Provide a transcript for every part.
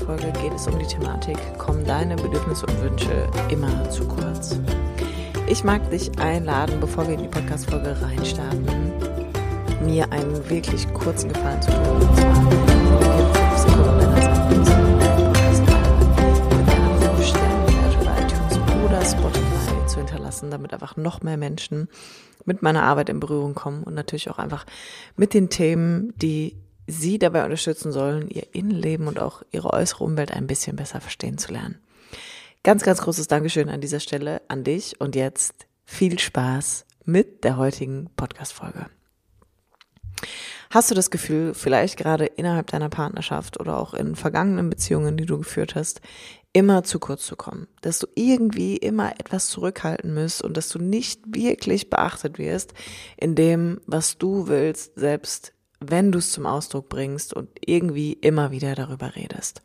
Podcast-Folge geht es um die Thematik, kommen deine Bedürfnisse und Wünsche immer zu kurz? Ich mag dich einladen, bevor wir in die Podcast-Folge reinstarten, mir einen wirklich kurzen Gefallen zu tun. Und zwar Sekunden deiner Zeit oder Spotify zu hinterlassen, damit einfach noch mehr Menschen mit meiner Arbeit in Berührung kommen und natürlich auch einfach mit den Themen, die sie dabei unterstützen sollen, ihr Innenleben und auch ihre äußere Umwelt ein bisschen besser verstehen zu lernen. Ganz, ganz großes Dankeschön an dieser Stelle an dich und jetzt viel Spaß mit der heutigen Podcast-Folge. Hast du das Gefühl, vielleicht gerade innerhalb deiner Partnerschaft oder auch in vergangenen Beziehungen, die du geführt hast, immer zu kurz zu kommen, dass du irgendwie immer etwas zurückhalten musst und dass du nicht wirklich beachtet wirst in dem, was du willst, selbst wenn du es zum Ausdruck bringst und irgendwie immer wieder darüber redest.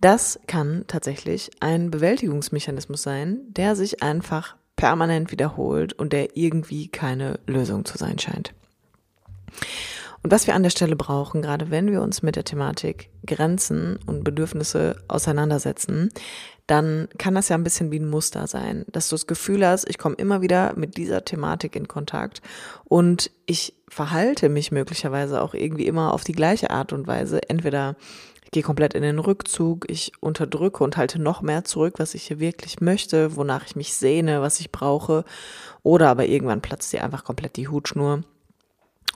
Das kann tatsächlich ein Bewältigungsmechanismus sein, der sich einfach permanent wiederholt und der irgendwie keine Lösung zu sein scheint. Und was wir an der Stelle brauchen, gerade wenn wir uns mit der Thematik Grenzen und Bedürfnisse auseinandersetzen, dann kann das ja ein bisschen wie ein Muster sein, dass du das Gefühl hast, ich komme immer wieder mit dieser Thematik in Kontakt und ich verhalte mich möglicherweise auch irgendwie immer auf die gleiche Art und Weise. Entweder ich gehe komplett in den Rückzug, ich unterdrücke und halte noch mehr zurück, was ich hier wirklich möchte, wonach ich mich sehne, was ich brauche, oder aber irgendwann platzt dir einfach komplett die Hutschnur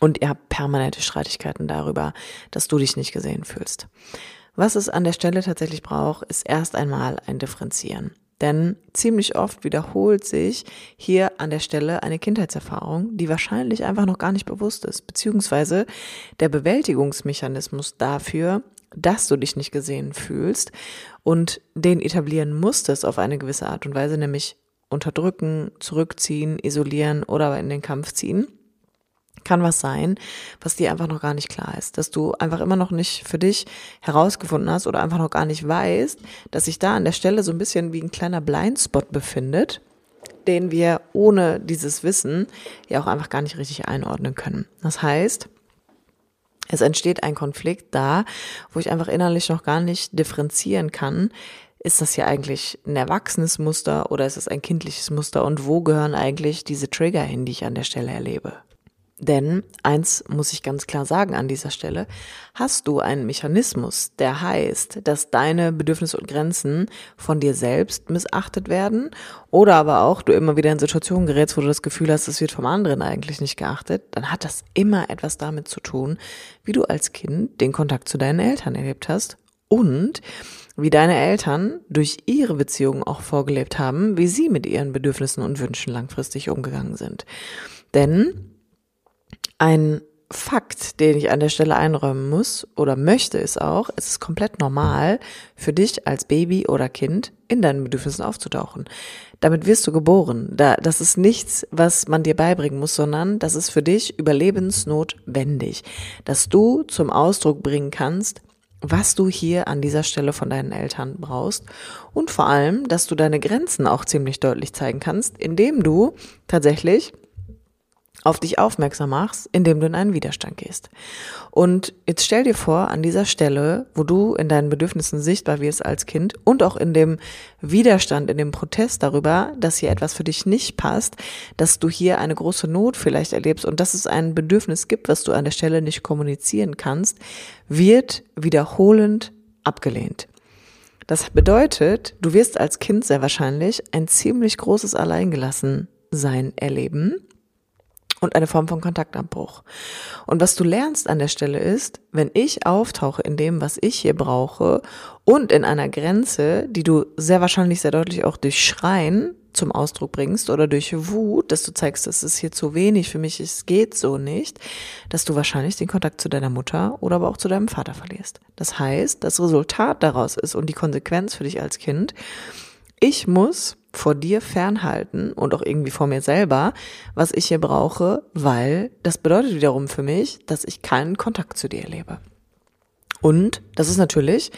und ihr habt permanente Streitigkeiten darüber, dass du dich nicht gesehen fühlst. Was es an der Stelle tatsächlich braucht, ist erst einmal ein Differenzieren. Denn ziemlich oft wiederholt sich hier an der Stelle eine Kindheitserfahrung, die wahrscheinlich einfach noch gar nicht bewusst ist, beziehungsweise der Bewältigungsmechanismus dafür, dass du dich nicht gesehen fühlst und den etablieren musstest auf eine gewisse Art und Weise, nämlich unterdrücken, zurückziehen, isolieren oder in den Kampf ziehen kann was sein, was dir einfach noch gar nicht klar ist, dass du einfach immer noch nicht für dich herausgefunden hast oder einfach noch gar nicht weißt, dass sich da an der Stelle so ein bisschen wie ein kleiner Blindspot befindet, den wir ohne dieses Wissen ja auch einfach gar nicht richtig einordnen können. Das heißt, es entsteht ein Konflikt da, wo ich einfach innerlich noch gar nicht differenzieren kann, ist das hier eigentlich ein erwachsenes Muster oder ist es ein kindliches Muster und wo gehören eigentlich diese Trigger hin, die ich an der Stelle erlebe? Denn eins muss ich ganz klar sagen an dieser Stelle, hast du einen Mechanismus, der heißt, dass deine Bedürfnisse und Grenzen von dir selbst missachtet werden? Oder aber auch du immer wieder in Situationen gerätst, wo du das Gefühl hast, es wird vom anderen eigentlich nicht geachtet, dann hat das immer etwas damit zu tun, wie du als Kind den Kontakt zu deinen Eltern erlebt hast und wie deine Eltern durch ihre Beziehungen auch vorgelebt haben, wie sie mit ihren Bedürfnissen und Wünschen langfristig umgegangen sind. Denn ein Fakt, den ich an der Stelle einräumen muss oder möchte, ist auch, es ist komplett normal für dich als Baby oder Kind in deinen Bedürfnissen aufzutauchen. Damit wirst du geboren. Da, das ist nichts, was man dir beibringen muss, sondern das ist für dich überlebensnotwendig, dass du zum Ausdruck bringen kannst, was du hier an dieser Stelle von deinen Eltern brauchst und vor allem, dass du deine Grenzen auch ziemlich deutlich zeigen kannst, indem du tatsächlich auf dich aufmerksam machst, indem du in einen Widerstand gehst. Und jetzt stell dir vor, an dieser Stelle, wo du in deinen Bedürfnissen sichtbar wirst als Kind und auch in dem Widerstand, in dem Protest darüber, dass hier etwas für dich nicht passt, dass du hier eine große Not vielleicht erlebst und dass es ein Bedürfnis gibt, was du an der Stelle nicht kommunizieren kannst, wird wiederholend abgelehnt. Das bedeutet, du wirst als Kind sehr wahrscheinlich ein ziemlich großes Alleingelassensein erleben und eine Form von Kontaktabbruch. Und was du lernst an der Stelle ist, wenn ich auftauche in dem, was ich hier brauche und in einer Grenze, die du sehr wahrscheinlich sehr deutlich auch durch Schreien zum Ausdruck bringst oder durch Wut, dass du zeigst, das ist hier zu wenig für mich, es geht so nicht, dass du wahrscheinlich den Kontakt zu deiner Mutter oder aber auch zu deinem Vater verlierst. Das heißt, das Resultat daraus ist und die Konsequenz für dich als Kind, ich muss vor dir fernhalten und auch irgendwie vor mir selber, was ich hier brauche, weil das bedeutet wiederum für mich, dass ich keinen Kontakt zu dir erlebe. Und das ist natürlich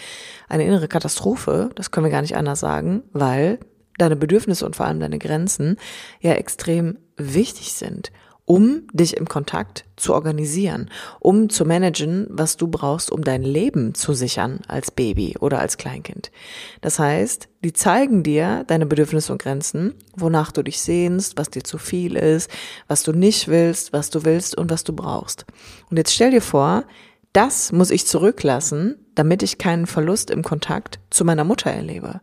eine innere Katastrophe, das können wir gar nicht anders sagen, weil deine Bedürfnisse und vor allem deine Grenzen ja extrem wichtig sind um dich im Kontakt zu organisieren, um zu managen, was du brauchst, um dein Leben zu sichern als Baby oder als Kleinkind. Das heißt, die zeigen dir deine Bedürfnisse und Grenzen, wonach du dich sehnst, was dir zu viel ist, was du nicht willst, was du willst und was du brauchst. Und jetzt stell dir vor, das muss ich zurücklassen, damit ich keinen Verlust im Kontakt zu meiner Mutter erlebe.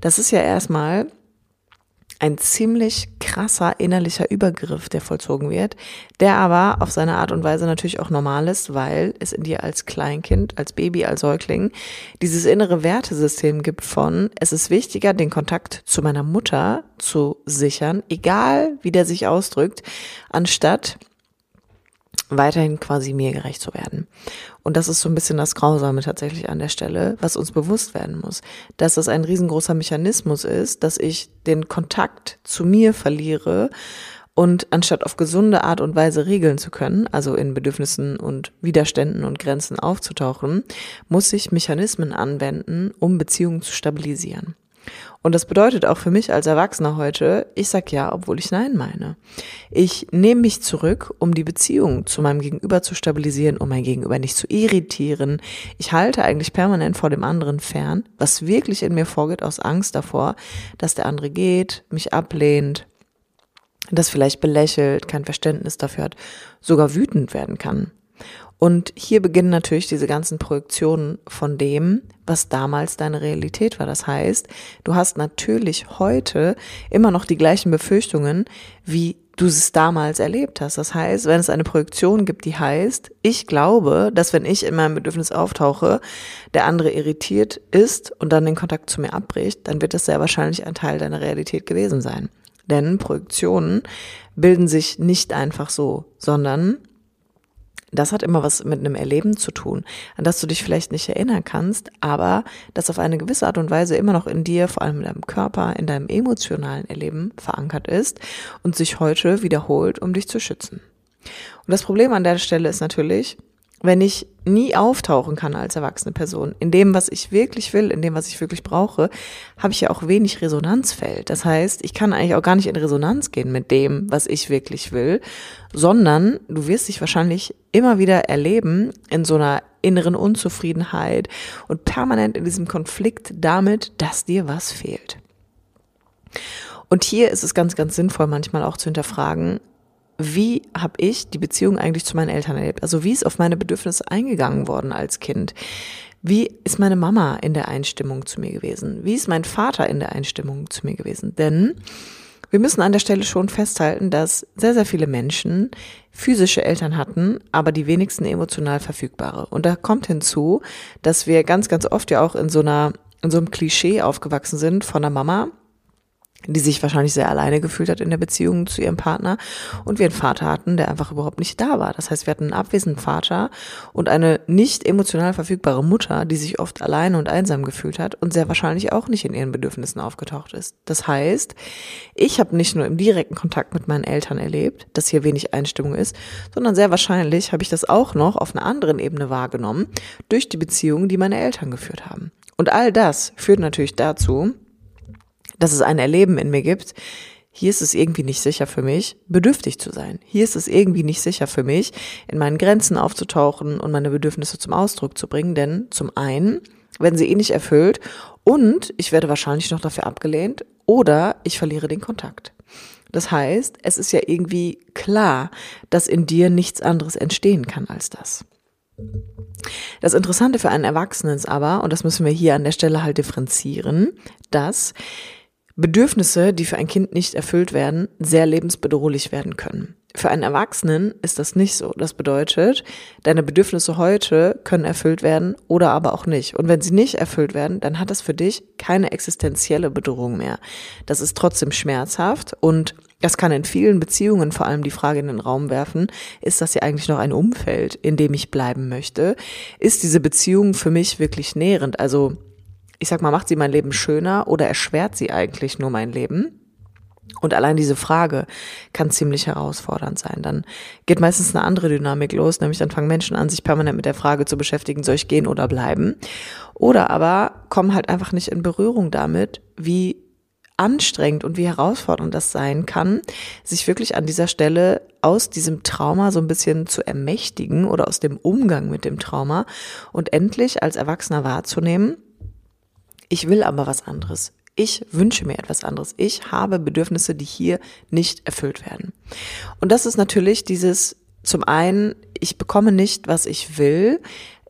Das ist ja erstmal ein ziemlich krasser innerlicher Übergriff, der vollzogen wird, der aber auf seine Art und Weise natürlich auch normal ist, weil es in dir als Kleinkind, als Baby, als Säugling dieses innere Wertesystem gibt von, es ist wichtiger, den Kontakt zu meiner Mutter zu sichern, egal wie der sich ausdrückt, anstatt weiterhin quasi mir gerecht zu werden. Und das ist so ein bisschen das Grausame tatsächlich an der Stelle, was uns bewusst werden muss, dass das ein riesengroßer Mechanismus ist, dass ich den Kontakt zu mir verliere und anstatt auf gesunde Art und Weise regeln zu können, also in Bedürfnissen und Widerständen und Grenzen aufzutauchen, muss ich Mechanismen anwenden, um Beziehungen zu stabilisieren. Und das bedeutet auch für mich als Erwachsener heute, ich sag ja, obwohl ich nein meine. Ich nehme mich zurück, um die Beziehung zu meinem Gegenüber zu stabilisieren, um mein Gegenüber nicht zu irritieren. Ich halte eigentlich permanent vor dem anderen fern, was wirklich in mir vorgeht aus Angst davor, dass der andere geht, mich ablehnt, das vielleicht belächelt, kein Verständnis dafür hat, sogar wütend werden kann. Und hier beginnen natürlich diese ganzen Projektionen von dem, was damals deine Realität war. Das heißt, du hast natürlich heute immer noch die gleichen Befürchtungen, wie du es damals erlebt hast. Das heißt, wenn es eine Projektion gibt, die heißt, ich glaube, dass wenn ich in meinem Bedürfnis auftauche, der andere irritiert ist und dann den Kontakt zu mir abbricht, dann wird das sehr wahrscheinlich ein Teil deiner Realität gewesen sein. Denn Projektionen bilden sich nicht einfach so, sondern das hat immer was mit einem Erleben zu tun, an das du dich vielleicht nicht erinnern kannst, aber das auf eine gewisse Art und Weise immer noch in dir, vor allem in deinem Körper, in deinem emotionalen Erleben verankert ist und sich heute wiederholt, um dich zu schützen. Und das Problem an der Stelle ist natürlich, wenn ich nie auftauchen kann als erwachsene Person, in dem, was ich wirklich will, in dem, was ich wirklich brauche, habe ich ja auch wenig Resonanzfeld. Das heißt, ich kann eigentlich auch gar nicht in Resonanz gehen mit dem, was ich wirklich will, sondern du wirst dich wahrscheinlich immer wieder erleben in so einer inneren Unzufriedenheit und permanent in diesem Konflikt damit, dass dir was fehlt. Und hier ist es ganz, ganz sinnvoll, manchmal auch zu hinterfragen, wie habe ich die Beziehung eigentlich zu meinen Eltern erlebt? Also wie ist auf meine Bedürfnisse eingegangen worden als Kind? Wie ist meine Mama in der Einstimmung zu mir gewesen? Wie ist mein Vater in der Einstimmung zu mir gewesen? Denn wir müssen an der Stelle schon festhalten, dass sehr, sehr viele Menschen physische Eltern hatten, aber die wenigsten emotional verfügbare. Und da kommt hinzu, dass wir ganz, ganz oft ja auch in so einer, in so einem Klischee aufgewachsen sind von der Mama, die sich wahrscheinlich sehr alleine gefühlt hat in der Beziehung zu ihrem Partner und wir einen Vater hatten, der einfach überhaupt nicht da war. Das heißt, wir hatten einen abwesenden Vater und eine nicht emotional verfügbare Mutter, die sich oft alleine und einsam gefühlt hat und sehr wahrscheinlich auch nicht in ihren Bedürfnissen aufgetaucht ist. Das heißt, ich habe nicht nur im direkten Kontakt mit meinen Eltern erlebt, dass hier wenig Einstimmung ist, sondern sehr wahrscheinlich habe ich das auch noch auf einer anderen Ebene wahrgenommen durch die Beziehungen, die meine Eltern geführt haben. Und all das führt natürlich dazu, dass es ein Erleben in mir gibt, hier ist es irgendwie nicht sicher für mich, bedürftig zu sein. Hier ist es irgendwie nicht sicher für mich, in meinen Grenzen aufzutauchen und meine Bedürfnisse zum Ausdruck zu bringen, denn zum einen werden sie eh nicht erfüllt und ich werde wahrscheinlich noch dafür abgelehnt oder ich verliere den Kontakt. Das heißt, es ist ja irgendwie klar, dass in dir nichts anderes entstehen kann als das. Das Interessante für einen Erwachsenen ist aber, und das müssen wir hier an der Stelle halt differenzieren, dass Bedürfnisse, die für ein Kind nicht erfüllt werden, sehr lebensbedrohlich werden können. Für einen Erwachsenen ist das nicht so. Das bedeutet, deine Bedürfnisse heute können erfüllt werden oder aber auch nicht. Und wenn sie nicht erfüllt werden, dann hat das für dich keine existenzielle Bedrohung mehr. Das ist trotzdem schmerzhaft und das kann in vielen Beziehungen vor allem die Frage in den Raum werfen, ist das ja eigentlich noch ein Umfeld, in dem ich bleiben möchte? Ist diese Beziehung für mich wirklich nährend? Also ich sag mal, macht sie mein Leben schöner oder erschwert sie eigentlich nur mein Leben? Und allein diese Frage kann ziemlich herausfordernd sein. Dann geht meistens eine andere Dynamik los, nämlich dann fangen Menschen an, sich permanent mit der Frage zu beschäftigen, soll ich gehen oder bleiben? Oder aber kommen halt einfach nicht in Berührung damit, wie anstrengend und wie herausfordernd das sein kann, sich wirklich an dieser Stelle aus diesem Trauma so ein bisschen zu ermächtigen oder aus dem Umgang mit dem Trauma und endlich als Erwachsener wahrzunehmen, ich will aber was anderes. Ich wünsche mir etwas anderes. Ich habe Bedürfnisse, die hier nicht erfüllt werden. Und das ist natürlich dieses, zum einen, ich bekomme nicht, was ich will,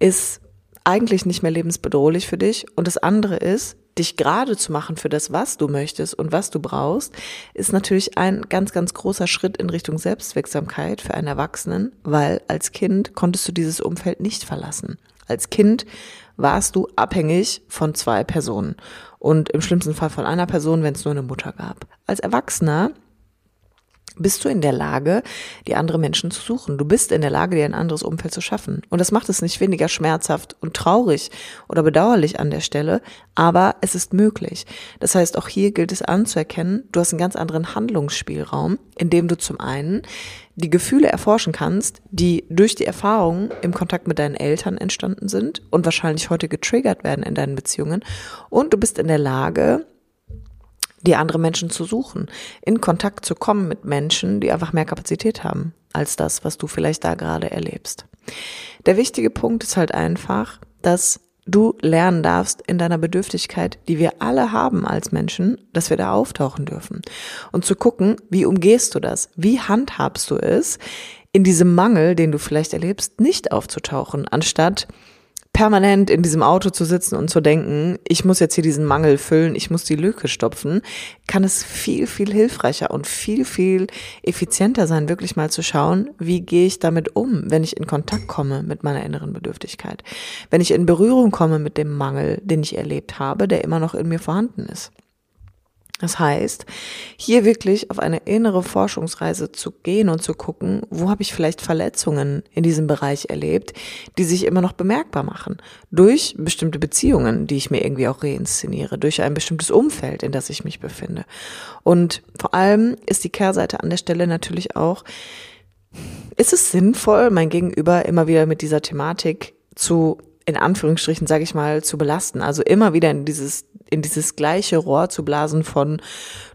ist eigentlich nicht mehr lebensbedrohlich für dich. Und das andere ist, dich gerade zu machen für das, was du möchtest und was du brauchst, ist natürlich ein ganz, ganz großer Schritt in Richtung Selbstwirksamkeit für einen Erwachsenen, weil als Kind konntest du dieses Umfeld nicht verlassen. Als Kind warst du abhängig von zwei Personen und im schlimmsten Fall von einer Person, wenn es nur eine Mutter gab. Als Erwachsener bist du in der Lage, die andere Menschen zu suchen. Du bist in der Lage, dir ein anderes Umfeld zu schaffen. Und das macht es nicht weniger schmerzhaft und traurig oder bedauerlich an der Stelle, aber es ist möglich. Das heißt, auch hier gilt es anzuerkennen, du hast einen ganz anderen Handlungsspielraum, in dem du zum einen die Gefühle erforschen kannst, die durch die Erfahrungen im Kontakt mit deinen Eltern entstanden sind und wahrscheinlich heute getriggert werden in deinen Beziehungen. Und du bist in der Lage, die andere Menschen zu suchen, in Kontakt zu kommen mit Menschen, die einfach mehr Kapazität haben als das, was du vielleicht da gerade erlebst. Der wichtige Punkt ist halt einfach, dass du lernen darfst in deiner Bedürftigkeit, die wir alle haben als Menschen, dass wir da auftauchen dürfen. Und zu gucken, wie umgehst du das? Wie handhabst du es, in diesem Mangel, den du vielleicht erlebst, nicht aufzutauchen, anstatt permanent in diesem Auto zu sitzen und zu denken, ich muss jetzt hier diesen Mangel füllen, ich muss die Lücke stopfen, kann es viel, viel hilfreicher und viel, viel effizienter sein, wirklich mal zu schauen, wie gehe ich damit um, wenn ich in Kontakt komme mit meiner inneren Bedürftigkeit, wenn ich in Berührung komme mit dem Mangel, den ich erlebt habe, der immer noch in mir vorhanden ist. Das heißt, hier wirklich auf eine innere Forschungsreise zu gehen und zu gucken, wo habe ich vielleicht Verletzungen in diesem Bereich erlebt, die sich immer noch bemerkbar machen. Durch bestimmte Beziehungen, die ich mir irgendwie auch reinszeniere, durch ein bestimmtes Umfeld, in das ich mich befinde. Und vor allem ist die Kehrseite an der Stelle natürlich auch, ist es sinnvoll, mein Gegenüber immer wieder mit dieser Thematik zu in Anführungsstrichen, sage ich mal, zu belasten. Also immer wieder in dieses in dieses gleiche Rohr zu blasen von,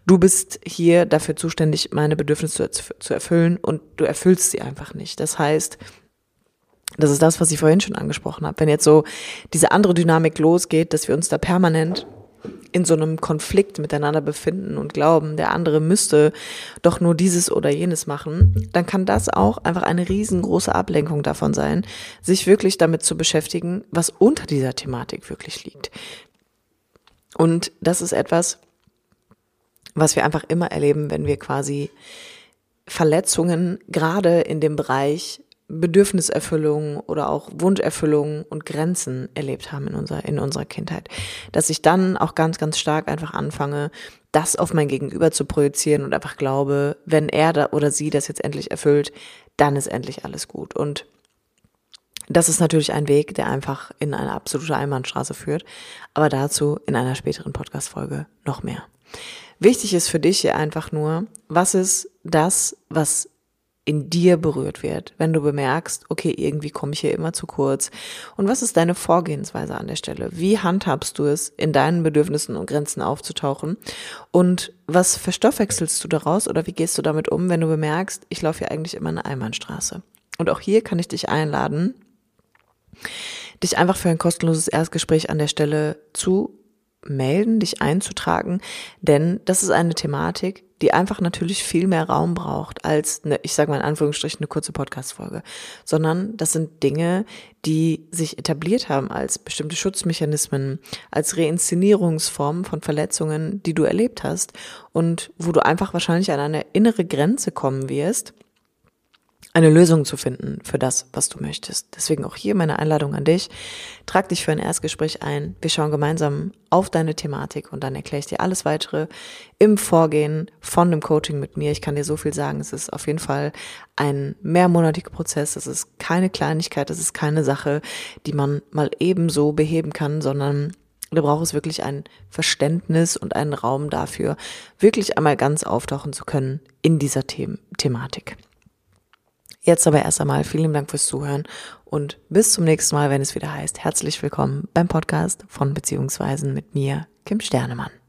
du bist hier dafür zuständig, meine Bedürfnisse zu, erfüllen und du erfüllst sie einfach nicht. Das heißt, das ist das, was ich vorhin schon angesprochen habe. Wenn jetzt so diese andere Dynamik losgeht, dass wir uns da permanent in so einem Konflikt miteinander befinden und glauben, der andere müsste doch nur dieses oder jenes machen, dann kann das auch einfach eine riesengroße Ablenkung davon sein, sich wirklich damit zu beschäftigen, was unter dieser Thematik wirklich liegt. Und das ist etwas, was wir einfach immer erleben, wenn wir quasi Verletzungen gerade in dem Bereich Bedürfniserfüllung oder auch Wunscherfüllung und Grenzen erlebt haben in unserer, in unserer Kindheit. Dass ich dann auch ganz, ganz stark einfach anfange, das auf mein Gegenüber zu projizieren und einfach glaube, wenn er da oder sie das jetzt endlich erfüllt, dann ist endlich alles gut. Und das ist natürlich ein Weg, der einfach in eine absolute Einbahnstraße führt, aber dazu in einer späteren Podcast-Folge noch mehr. Wichtig ist für dich hier einfach nur, was ist das, was in dir berührt wird, wenn du bemerkst, okay, irgendwie komme ich hier immer zu kurz. Und was ist deine Vorgehensweise an der Stelle? Wie handhabst du es, in deinen Bedürfnissen und Grenzen aufzutauchen? Und was verstoffwechselst du daraus oder wie gehst du damit um, wenn du bemerkst, ich laufe hier eigentlich immer eine Einbahnstraße? Und auch hier kann ich dich einladen, dich einfach für ein kostenloses Erstgespräch an der Stelle zu melden, dich einzutragen, denn das ist eine Thematik, die einfach natürlich viel mehr Raum braucht als eine, ich sage mal in Anführungsstrichen, eine kurze Podcast-Folge, sondern das sind Dinge, die sich etabliert haben als bestimmte Schutzmechanismen, als Reinszenierungsformen von Verletzungen, die du erlebt hast und wo du einfach wahrscheinlich an eine innere Grenze kommen wirst, eine Lösung zu finden für das, was du möchtest. Deswegen auch hier meine Einladung an dich. Trag dich für ein Erstgespräch ein. Wir schauen gemeinsam auf deine Thematik und dann erkläre ich dir alles weitere im Vorgehen von dem Coaching mit mir. Ich kann dir so viel sagen. Es ist auf jeden Fall ein mehrmonatiger Prozess. Es ist keine Kleinigkeit. Es ist keine Sache, die man mal ebenso beheben kann, sondern Du brauchst wirklich ein Verständnis und einen Raum dafür, wirklich einmal ganz auftauchen zu können in dieser The Thematik. Jetzt aber erst einmal vielen Dank fürs Zuhören und bis zum nächsten Mal, wenn es wieder heißt, herzlich willkommen beim Podcast von Beziehungsweisen mit mir, Kim Sternemann.